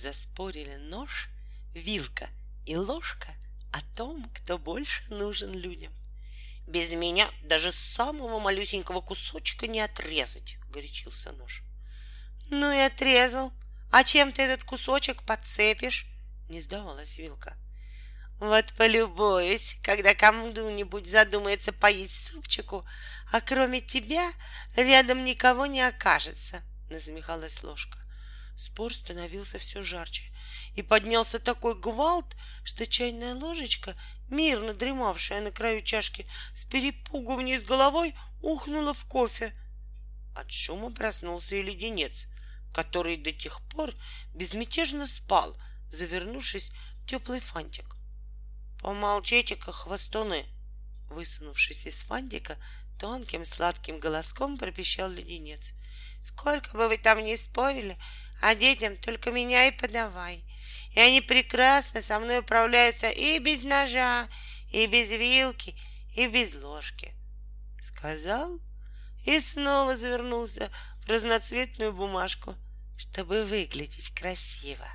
Заспорили нож, вилка и ложка о том, кто больше нужен людям. Без меня даже самого малюсенького кусочка не отрезать, горячился нож. Ну и отрезал. А чем ты этот кусочек подцепишь? Не сдавалась вилка. Вот полюбуюсь, когда кому-нибудь задумается поесть супчику, а кроме тебя рядом никого не окажется, насмехалась ложка. Спор становился все жарче, и поднялся такой гвалт, что чайная ложечка, мирно дремавшая на краю чашки, с перепугу вниз головой ухнула в кофе. От шума проснулся и леденец, который до тех пор безмятежно спал, завернувшись в теплый фантик. Помолчите-ка, хвостуны! Высунувшись из фантика, тонким сладким голоском пропищал леденец. Сколько бы вы там ни спорили, а детям только меня и подавай. И они прекрасно со мной управляются и без ножа, и без вилки, и без ложки. Сказал и снова завернулся в разноцветную бумажку, чтобы выглядеть красиво.